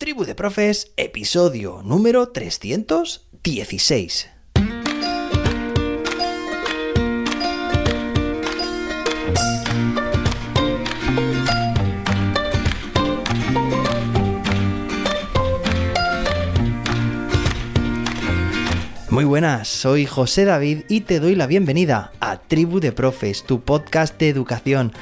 Tribu de Profes, episodio número 316. Muy buenas, soy José David y te doy la bienvenida a Tribu de Profes, tu podcast de educación.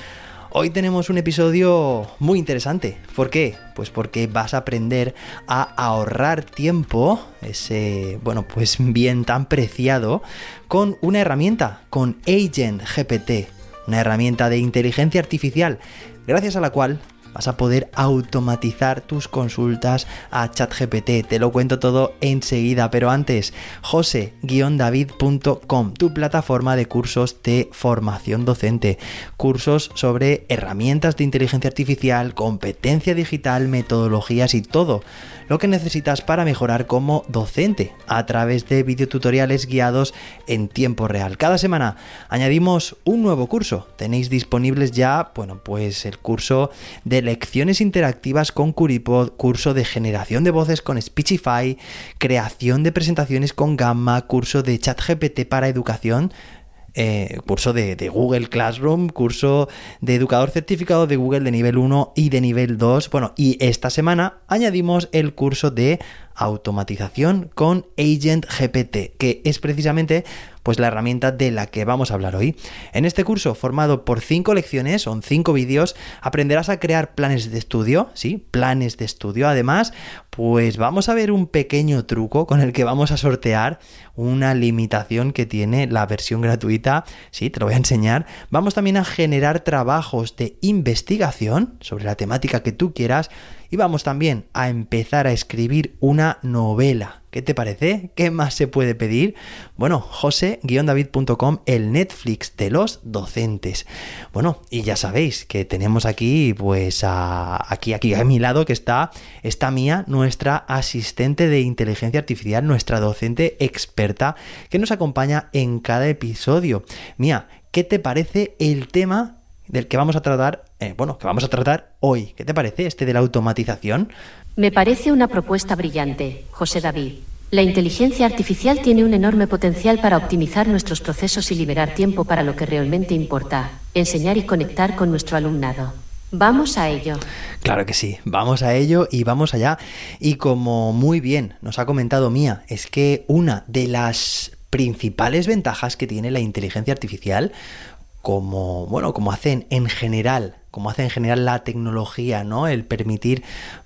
Hoy tenemos un episodio muy interesante. ¿Por qué? Pues porque vas a aprender a ahorrar tiempo, ese, bueno, pues bien tan preciado, con una herramienta, con Agent GPT, una herramienta de inteligencia artificial, gracias a la cual vas a poder automatizar tus consultas a ChatGPT. Te lo cuento todo enseguida, pero antes, jose-david.com, tu plataforma de cursos de formación docente. Cursos sobre herramientas de inteligencia artificial, competencia digital, metodologías y todo lo que necesitas para mejorar como docente a través de videotutoriales guiados en tiempo real. Cada semana añadimos un nuevo curso. Tenéis disponibles ya, bueno, pues el curso de lecciones interactivas con Curipod, curso de generación de voces con Speechify, creación de presentaciones con Gamma, curso de ChatGPT para educación eh, curso de, de, Google Classroom, curso de educador certificado de Google de nivel 1 y de nivel 2. Bueno, y esta semana añadimos el curso de automatización con Agent GPT, que es precisamente pues la herramienta de la que vamos a hablar hoy. En este curso, formado por cinco lecciones, son cinco vídeos, aprenderás a crear planes de estudio, ¿sí? Planes de estudio. Además, pues vamos a ver un pequeño truco con el que vamos a sortear una limitación que tiene la versión gratuita, sí, te lo voy a enseñar. Vamos también a generar trabajos de investigación sobre la temática que tú quieras y vamos también a empezar a escribir una novela. ¿Qué te parece? ¿Qué más se puede pedir? Bueno, jose-david.com, el Netflix de los docentes. Bueno, y ya sabéis que tenemos aquí, pues, aquí, aquí a mi lado que está, está Mía, nuestra asistente de inteligencia artificial, nuestra docente experta, que nos acompaña en cada episodio. Mía, ¿qué te parece el tema del que vamos a tratar, eh, bueno, que vamos a tratar hoy. ¿Qué te parece este de la automatización? Me parece una propuesta brillante, José David. La inteligencia artificial tiene un enorme potencial para optimizar nuestros procesos y liberar tiempo para lo que realmente importa, enseñar y conectar con nuestro alumnado. Vamos a ello. Claro que sí, vamos a ello y vamos allá. Y como muy bien nos ha comentado Mía, es que una de las principales ventajas que tiene la inteligencia artificial como, bueno, como hacen en general, como hace en general la tecnología, ¿no? El permitir,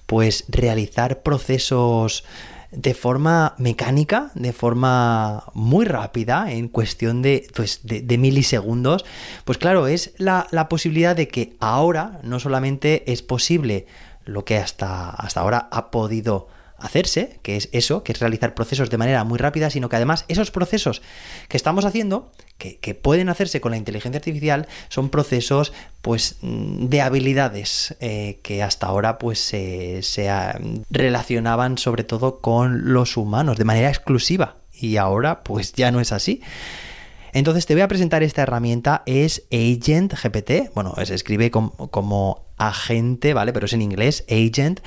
pues, realizar procesos de forma mecánica, de forma muy rápida, en cuestión de, pues, de, milisegundos, pues claro, es la, la, posibilidad de que ahora no solamente es posible lo que hasta, hasta ahora ha podido hacerse, que es eso, que es realizar procesos de manera muy rápida, sino que además esos procesos que estamos haciendo, que, pueden hacerse con la inteligencia artificial, son procesos pues de habilidades eh, que hasta ahora pues se, se relacionaban sobre todo con los humanos de manera exclusiva y ahora pues ya no es así. Entonces te voy a presentar esta herramienta, es Agent GPT, bueno, se escribe como, agente, ¿vale? Pero es en inglés, Agent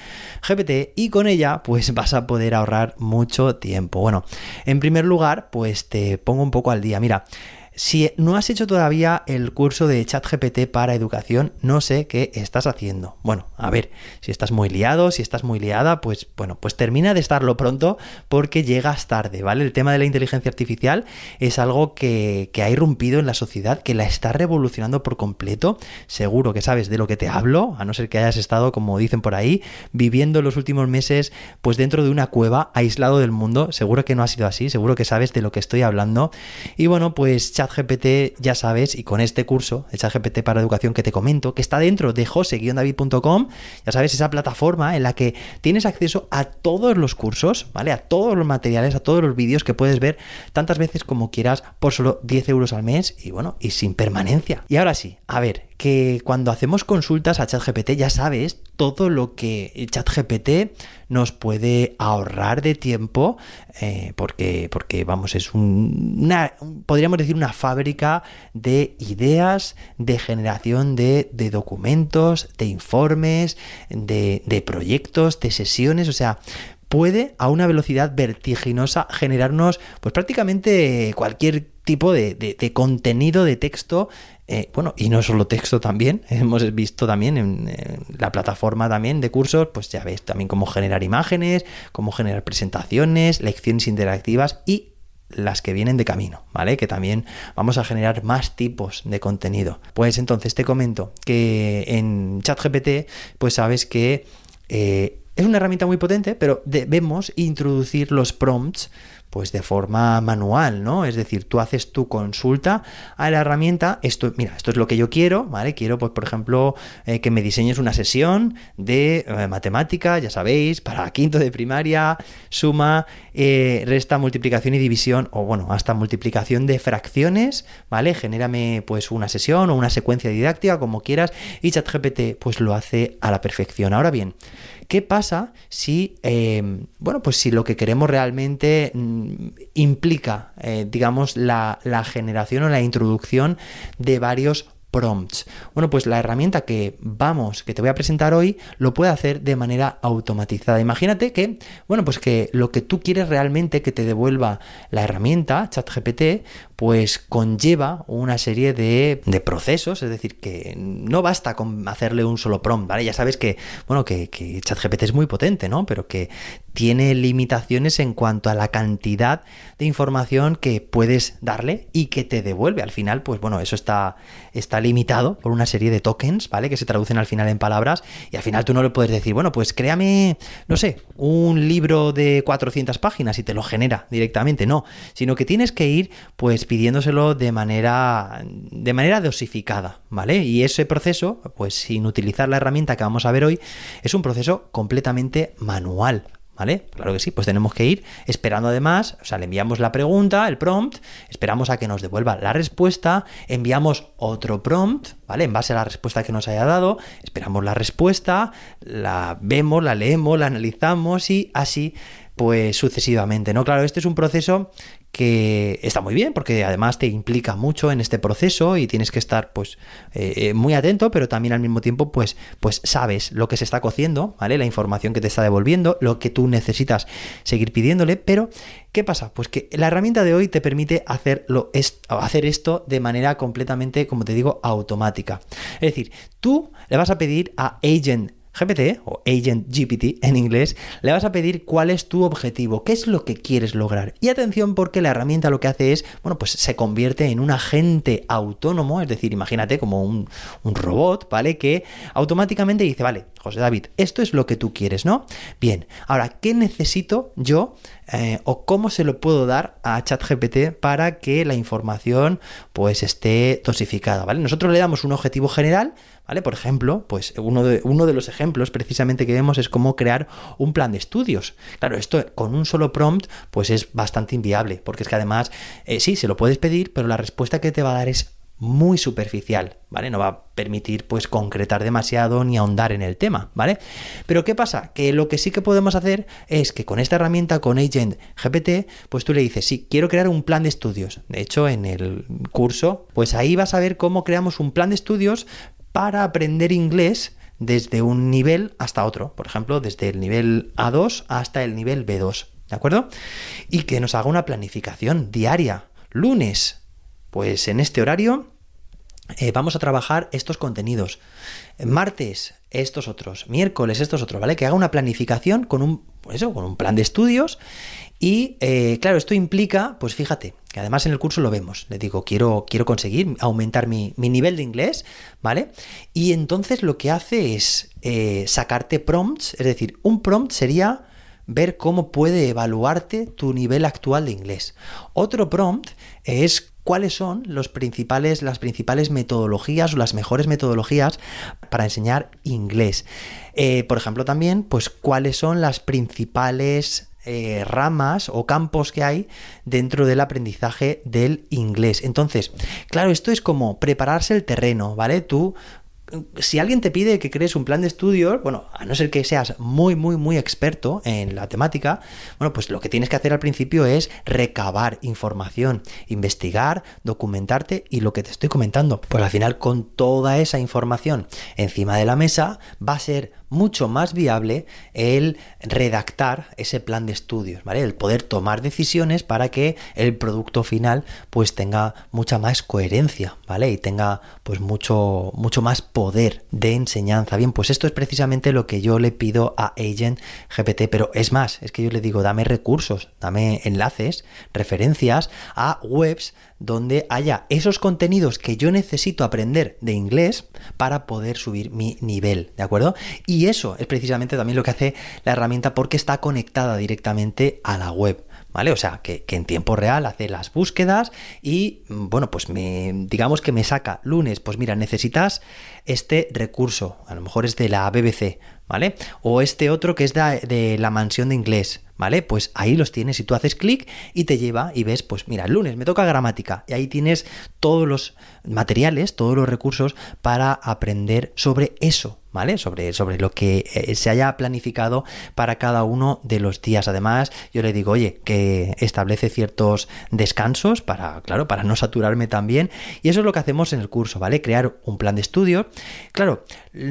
GPT, y con ella pues vas a poder ahorrar mucho tiempo. Bueno, en primer lugar, pues te pongo un poco al día. Mira, si no has hecho todavía el curso de ChatGPT para educación, no sé qué estás haciendo. Bueno, a ver, si estás muy liado, si estás muy liada, pues bueno, pues termina de estarlo pronto porque llegas tarde, ¿vale? El tema de la inteligencia artificial es algo que, que ha irrumpido en la sociedad, que la está revolucionando por completo. Seguro que sabes de lo que te hablo, a no ser que hayas estado, como dicen por ahí, viviendo los últimos meses pues dentro de una cueva, aislado del mundo. Seguro que no ha sido así, seguro que sabes de lo que estoy hablando. Y bueno, pues ChatGPT, ya sabes, y con este curso de ChatGPT para educación que te comento, que está dentro de jose-david.com, ya sabes, esa plataforma en la que tienes acceso a todos los cursos, ¿vale? A todos los materiales, a todos los vídeos que puedes ver tantas veces como quieras por solo 10 euros al mes y bueno, y sin permanencia. Y ahora sí, a ver, que cuando hacemos consultas a ChatGPT ya sabes todo lo que ChatGPT nos puede ahorrar de tiempo eh, porque, porque, vamos, es una, podríamos decir, una fábrica de ideas, de generación de, documentos, de informes, de, de proyectos, de sesiones, o sea, puede a una velocidad vertiginosa generarnos pues prácticamente cualquier tipo de, contenido de texto eh, bueno, y no solo texto también, hemos visto también en, la plataforma también de cursos, pues ya ves también cómo generar imágenes, cómo generar presentaciones, lecciones interactivas y las que vienen de camino, ¿vale? Que también vamos a generar más tipos de contenido. Pues entonces te comento que en ChatGPT, pues sabes que eh, es una herramienta muy potente, pero debemos introducir los prompts pues de forma manual, ¿no? Es decir, tú haces tu consulta a la herramienta, esto, mira, esto es lo que yo quiero, ¿vale? Quiero, pues, por ejemplo, eh, que me diseñes una sesión de eh, matemática, ya sabéis, para quinto de primaria, suma, eh, resta, multiplicación y división, o bueno, hasta multiplicación de fracciones, ¿vale? Genérame, pues, una sesión o una secuencia didáctica, como quieras, y ChatGPT, pues, lo hace a la perfección. Ahora bien, ¿Qué pasa si, em, bueno, pues si lo que queremos realmente mm, implica, eh, digamos, la, la generación o la introducción de varios prompts. Bueno, pues la herramienta que vamos, que te voy a presentar hoy, lo puede hacer de manera automatizada. Imagínate que, bueno, pues que lo que tú quieres realmente que te devuelva la herramienta, ChatGPT, pues conlleva una serie de, procesos, es decir, que no basta con hacerle un solo prompt, ¿vale? Ya sabes que, bueno, que, que ChatGPT es muy potente, ¿no? Pero que tiene limitaciones en cuanto a la cantidad de información que puedes darle y que te devuelve. Al final, pues bueno, eso está, está limitado por una serie de tokens, ¿vale? Que se traducen al final en palabras y al final tú no le puedes decir, bueno, pues créame, no sé, un libro de 400 páginas y te lo genera directamente, no, sino que tienes que ir, pues pidiéndoselo de manera, de manera dosificada, ¿vale? Y ese proceso, pues sin utilizar la herramienta que vamos a ver hoy, es un proceso completamente manual. ¿Vale? Claro que sí, pues tenemos que ir esperando además, o sea, le enviamos la pregunta, el prompt, esperamos a que nos devuelva la respuesta, enviamos otro prompt, ¿vale? En base a la respuesta que nos haya dado, esperamos la respuesta, la vemos, la leemos, la analizamos y así pues sucesivamente, ¿no? Claro, este es un proceso que está muy bien porque además te implica mucho en este proceso y tienes que estar pues eh, eh, muy atento pero también al mismo tiempo pues pues sabes lo que se está cociendo vale la información que te está devolviendo lo que tú necesitas seguir pidiéndole pero qué pasa pues que la herramienta de hoy te permite hacerlo hacer esto de manera completamente como te digo automática. Es decir tú le vas a pedir a agent GPT o Agent GPT en inglés, le vas a pedir cuál es tu objetivo, qué es lo que quieres lograr. Y atención porque la herramienta lo que hace es, bueno, pues se convierte en un agente autónomo, es decir, imagínate como un, robot, ¿vale? Que automáticamente dice, vale, José David, esto es lo que tú quieres, ¿no? Bien, ahora, ¿qué necesito yo eh, o cómo se lo puedo dar a ChatGPT para que la información pues esté dosificada, ¿vale? Nosotros le damos un objetivo general, ¿vale? Por ejemplo, pues uno de, uno de los ejemplos precisamente que vemos es cómo crear un plan de estudios. Claro, esto con un solo prompt pues es bastante inviable, porque es que además, eh, sí, se lo puedes pedir, pero la respuesta que te va a dar es muy superficial, ¿vale? No va a permitir pues concretar demasiado ni ahondar en el tema, ¿vale? Pero ¿qué pasa? Que lo que sí que podemos hacer es que con esta herramienta, con Agent GPT, pues tú le dices, sí, quiero crear un plan de estudios. De hecho, en el curso, pues ahí vas a ver cómo creamos un plan de estudios para aprender inglés desde un nivel hasta otro, por ejemplo, desde el nivel A2 hasta el nivel B2, ¿de acuerdo? Y que nos haga una planificación diaria. Lunes, pues en este horario eh, vamos a trabajar estos contenidos. Martes, estos otros. Miércoles, estos otros, ¿vale? Que haga una planificación con un, pues eso, con un plan de estudios y eh, claro, esto implica, pues fíjate, que además en el curso lo vemos. Le digo, quiero, quiero conseguir aumentar mi, nivel de inglés, ¿vale? Y entonces lo que hace es eh, sacarte prompts, es decir, un prompt sería ver cómo puede evaluarte tu nivel actual de inglés. Otro prompt es cuáles son los principales, las principales metodologías o las mejores metodologías para enseñar inglés. Eh, por ejemplo, también, pues cuáles son las principales eh, ramas o campos que hay dentro del aprendizaje del inglés. Entonces, claro, esto es como prepararse el terreno, ¿vale? Tú si alguien te pide que crees un plan de estudios, bueno, a no ser que seas muy, muy, muy experto en la temática, bueno, pues lo que tienes que hacer al principio es recabar información, investigar, documentarte y lo que te estoy comentando, pues al final con toda esa información encima de la mesa va a ser mucho más viable el redactar ese plan de estudios. El poder tomar decisiones para que el producto final pues tenga mucha más coherencia, ¿vale? Y tenga pues mucho mucho más poder de enseñanza. Bien, pues esto es precisamente lo que yo le pido a Agent GPT, pero es más, es que yo le digo, dame recursos, dame enlaces, referencias a webs donde haya esos contenidos que yo necesito aprender de inglés para poder subir mi nivel, ¿de acuerdo? Y eso es precisamente también lo que hace la herramienta porque está conectada directamente a la web. ¿Vale? O sea, que, en tiempo real hace las búsquedas y, bueno, pues me, digamos que me saca lunes, pues mira, necesitas este recurso, a lo mejor es de la BBC, ¿vale? O este otro que es de, de la mansión de inglés, ¿vale? Pues ahí los tienes y tú haces clic y te lleva y ves, pues mira, el lunes me toca gramática y ahí tienes todos los materiales, todos los recursos para aprender sobre eso, ¿vale? Sobre, sobre lo que eh, se haya planificado para cada uno de los días. Además, yo le digo, oye, que establece ciertos descansos para, claro, para no saturarme también. Y eso es lo que hacemos en el curso, ¿vale? Crear un plan de estudio. Claro,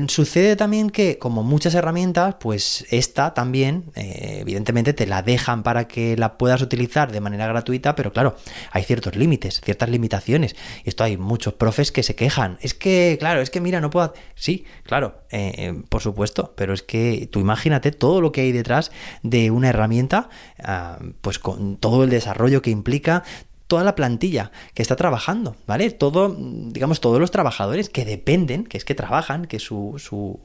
sucede también que, como muchas herramientas, pues esta también, eh, evidentemente, te la dejan para que la puedas utilizar de manera gratuita, pero claro, hay ciertos límites, ciertas limitaciones. Y esto hay muchos profes que se quejan. Es que, claro, es que mira, no puedo. Sí, claro, eh, eh, por supuesto, pero es que tú imagínate todo lo que hay detrás de una herramienta, ah, pues con todo el desarrollo que implica, toda la plantilla que está trabajando, ¿vale? Todo, digamos, todos los trabajadores que dependen, que es que trabajan, que su, su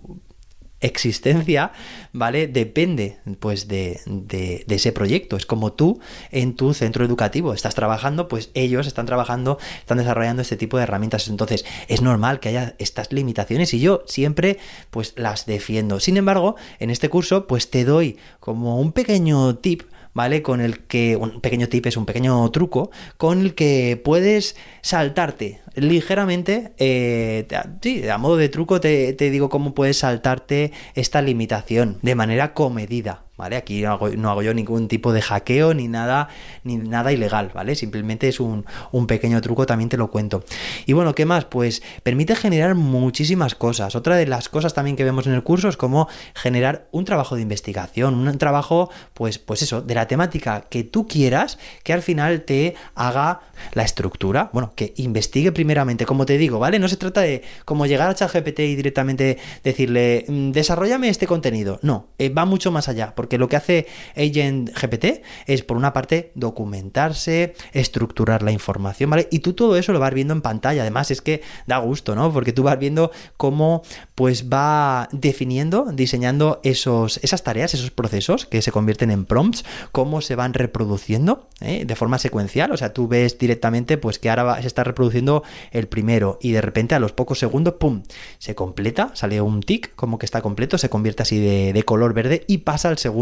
existencia, ¿vale? Depende, pues, de, de, ese proyecto. Es como tú en tu centro educativo estás trabajando, pues ellos están trabajando, están desarrollando este tipo de herramientas. Entonces, es normal que haya estas limitaciones y yo siempre, pues, las defiendo. Sin embargo, en este curso, pues, te doy como un pequeño tip ¿vale? Con el que, un pequeño tip es un pequeño truco, con el que puedes saltarte ligeramente, eh, sí, a modo de truco te, te digo cómo puedes saltarte esta limitación de manera comedida, ¿vale? Aquí no hago, yo ningún tipo de hackeo ni nada, ni nada ilegal, ¿vale? Simplemente es un, pequeño truco, también te lo cuento. Y bueno, ¿qué más? Pues permite generar muchísimas cosas. Otra de las cosas también que vemos en el curso es cómo generar un trabajo de investigación, un trabajo, pues, pues eso, de la temática que tú quieras, que al final te haga la estructura, bueno, que investigue primeramente, como te digo, ¿vale? No se trata de como llegar a ChatGPT y directamente decirle, mm, desarrollame este contenido. No, eh, va mucho más allá, porque lo que hace Agent GPT es, por una parte, documentarse, estructurar la información, ¿vale? Y tú todo eso lo vas viendo en pantalla. Además, es que da gusto, ¿no? Porque tú vas viendo cómo, pues, va definiendo, diseñando esos, esas tareas, esos procesos que se convierten en prompts, cómo se van reproduciendo ¿eh? de forma secuencial. O sea, tú ves directamente, pues, que ahora se está reproduciendo el primero y de repente a los pocos segundos, ¡pum! Se completa, sale un tic como que está completo, se convierte así de, color verde y pasa al segundo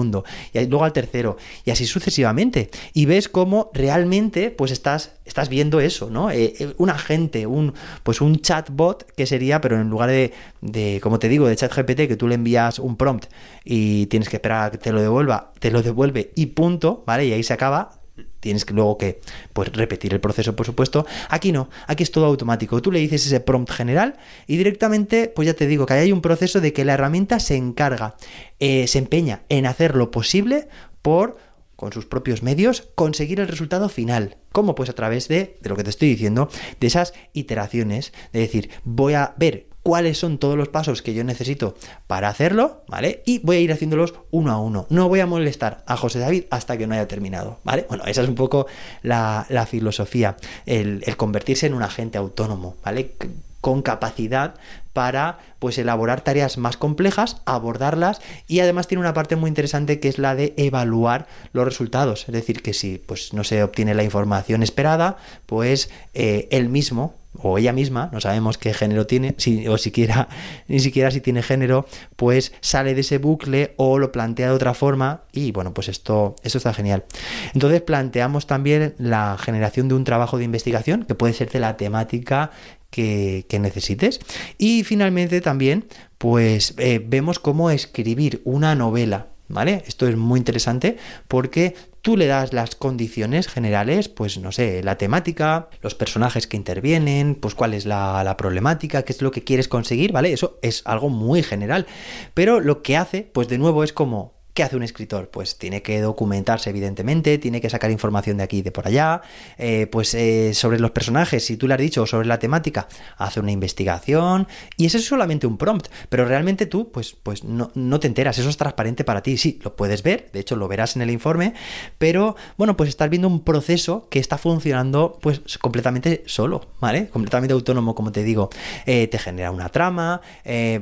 y luego al tercero y así sucesivamente. Y ves cómo realmente pues estás, estás viendo eso, ¿no? Eh, eh, un agente, un, pues un chatbot que sería, pero en lugar de, de, como te digo, de chat GPT, que tú le envías un prompt y tienes que esperar a que te lo devuelva, te lo devuelve y punto, ¿vale? Y ahí se acaba, tienes que luego que pues, repetir el proceso, por supuesto. Aquí no, aquí es todo automático. Tú le dices ese prompt general y directamente, pues ya te digo que hay un proceso de que la herramienta se encarga, eh, se empeña en hacer lo posible por con sus propios medios, conseguir el resultado final. ¿Cómo? Pues a través de, de lo que te estoy diciendo, de esas iteraciones, de decir, voy a ver cuáles son todos los pasos que yo necesito para hacerlo, ¿vale? Y voy a ir haciéndolos uno a uno. No voy a molestar a José David hasta que no haya terminado, ¿vale? Bueno, esa es un poco la, filosofía, el, convertirse en un agente autónomo, ¿vale? con capacidad para pues elaborar tareas más complejas, abordarlas y además tiene una parte muy interesante que es la de evaluar los resultados, es decir, que si pues no se obtiene la información esperada, pues eh, él mismo o ella misma, no sabemos qué género tiene, si, o siquiera, ni siquiera si tiene género, pues sale de ese bucle o lo plantea de otra forma y bueno, pues esto, esto está genial. Entonces planteamos también la generación de un trabajo de investigación que puede ser de la temática que, necesites. Y finalmente también, pues eh, vemos cómo escribir una novela. ¿Vale? Esto es muy interesante porque tú le das las condiciones generales, pues no sé, la temática, los personajes que intervienen, pues cuál es la, problemática, qué es lo que quieres conseguir, ¿vale? Eso es algo muy general. Pero lo que hace, pues de nuevo es como ¿Qué hace un escritor? Pues tiene que documentarse, evidentemente, tiene que sacar información de aquí y de por allá, eh, pues eh, sobre los personajes, si tú le has dicho, o sobre la temática, hace una investigación, y eso es solamente un prompt, pero realmente tú, pues, pues no, no te enteras, eso es transparente para ti, sí, lo puedes ver, de hecho lo verás en el informe, pero bueno, pues estás viendo un proceso que está funcionando pues completamente solo, ¿vale? Completamente autónomo, como te digo, eh, te genera una trama,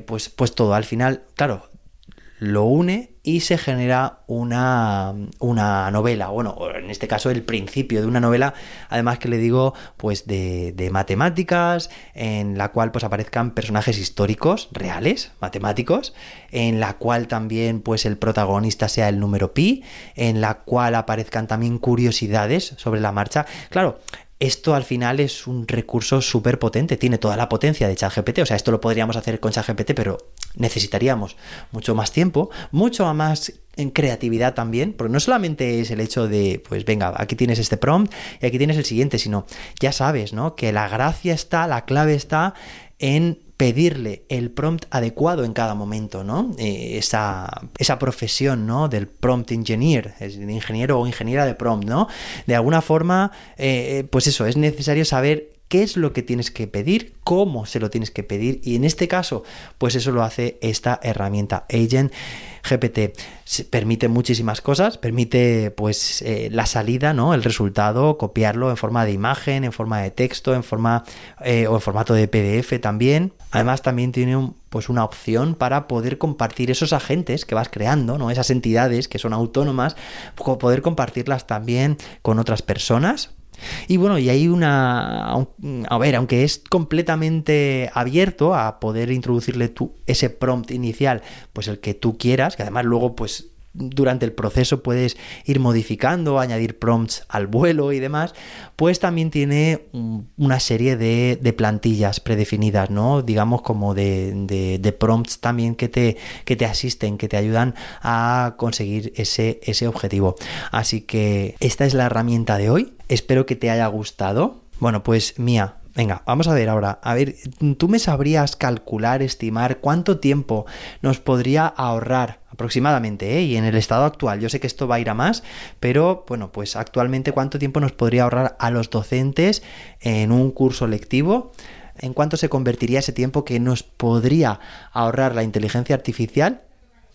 pues, pues todo, al final, claro, lo une y se genera una, una, novela, bueno, en este caso el principio de una novela, además que le digo, pues de, de, matemáticas, en la cual pues aparezcan personajes históricos, reales, matemáticos, en la cual también pues el protagonista sea el número pi, en la cual aparezcan también curiosidades sobre la marcha. Claro, esto al final es un recurso súper potente, tiene toda la potencia de ChatGPT, o sea, esto lo podríamos hacer con ChatGPT, pero necesitaríamos mucho más tiempo, mucho más en creatividad también, porque no solamente es el hecho de, pues venga, aquí tienes este prompt y aquí tienes el siguiente, sino ya sabes, ¿no? Que la gracia está, la clave está en pedirle el prompt adecuado en cada momento, ¿no? Eh, esa, esa, profesión, ¿no? Del prompt engineer, es ingeniero o ingeniera de prompt, ¿no? De alguna forma, eh, pues eso, es necesario saber qué es lo que tienes que pedir, cómo se lo tienes que pedir y en este caso, pues eso lo hace esta herramienta Agent GPT. Permite muchísimas cosas, permite pues eh, la salida, ¿no? El resultado, copiarlo en forma de imagen, en forma de texto, en forma eh, o en formato de PDF también. Además también tiene pues una opción para poder compartir esos agentes que vas creando, ¿no? Esas entidades que son autónomas, poder compartirlas también con otras personas y bueno, y hay una... A ver, aunque es completamente abierto a poder introducirle tú ese prompt inicial, pues el que tú quieras, que además luego pues durante el proceso puedes ir modificando, añadir prompts al vuelo y demás, pues también tiene una serie de, plantillas predefinidas, ¿no? Digamos como de, de, prompts también que te, que te asisten, que te ayudan a conseguir ese, ese objetivo. Así que esta es la herramienta de hoy. Espero que te haya gustado. Bueno, pues Mía, Venga, vamos a ver ahora. A ver, ¿tú me sabrías calcular, estimar cuánto tiempo nos podría ahorrar aproximadamente, ¿eh? y en el estado actual? Yo sé que esto va a ir a más, pero bueno, pues actualmente cuánto tiempo nos podría ahorrar a los docentes en un curso lectivo? ¿En cuánto se convertiría ese tiempo que nos podría ahorrar la inteligencia artificial?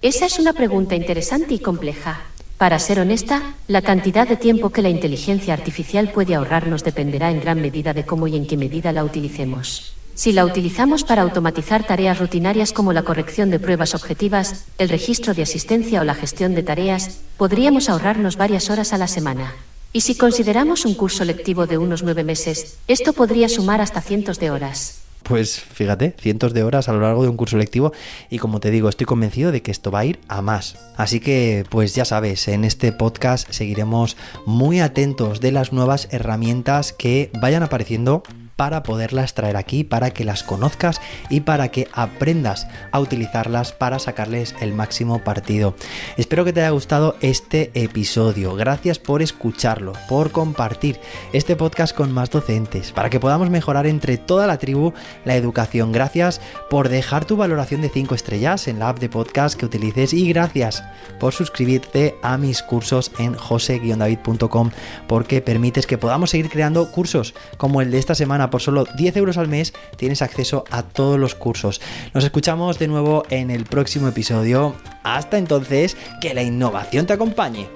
Esa es una pregunta interesante y compleja. Para ser honesta, la cantidad de tiempo que la inteligencia artificial puede ahorrarnos dependerá en gran medida de cómo y en qué medida la utilicemos. Si la utilizamos para automatizar tareas rutinarias como la corrección de pruebas objetivas, el registro de asistencia o la gestión de tareas, podríamos ahorrarnos varias horas a la semana. Y si consideramos un curso lectivo de unos nueve meses, esto podría sumar hasta cientos de horas. Pues fíjate, cientos de horas a lo largo de un curso lectivo y como te digo, estoy convencido de que esto va a ir a más. Así que pues ya sabes, en este podcast seguiremos muy atentos de las nuevas herramientas que vayan apareciendo para poderlas traer aquí, para que las conozcas y para que aprendas a utilizarlas para sacarles el máximo partido. Espero que te haya gustado este episodio. Gracias por escucharlo, por compartir este podcast con más docentes, para que podamos mejorar entre toda la tribu la educación. Gracias por dejar tu valoración de 5 estrellas en la app de podcast que utilices y gracias por suscribirte a mis cursos en jose-david.com porque permites que podamos seguir creando cursos como el de esta por solo 10 euros al mes tienes acceso a todos los cursos. Nos escuchamos de nuevo en el próximo episodio. Hasta entonces, que la innovación te acompañe.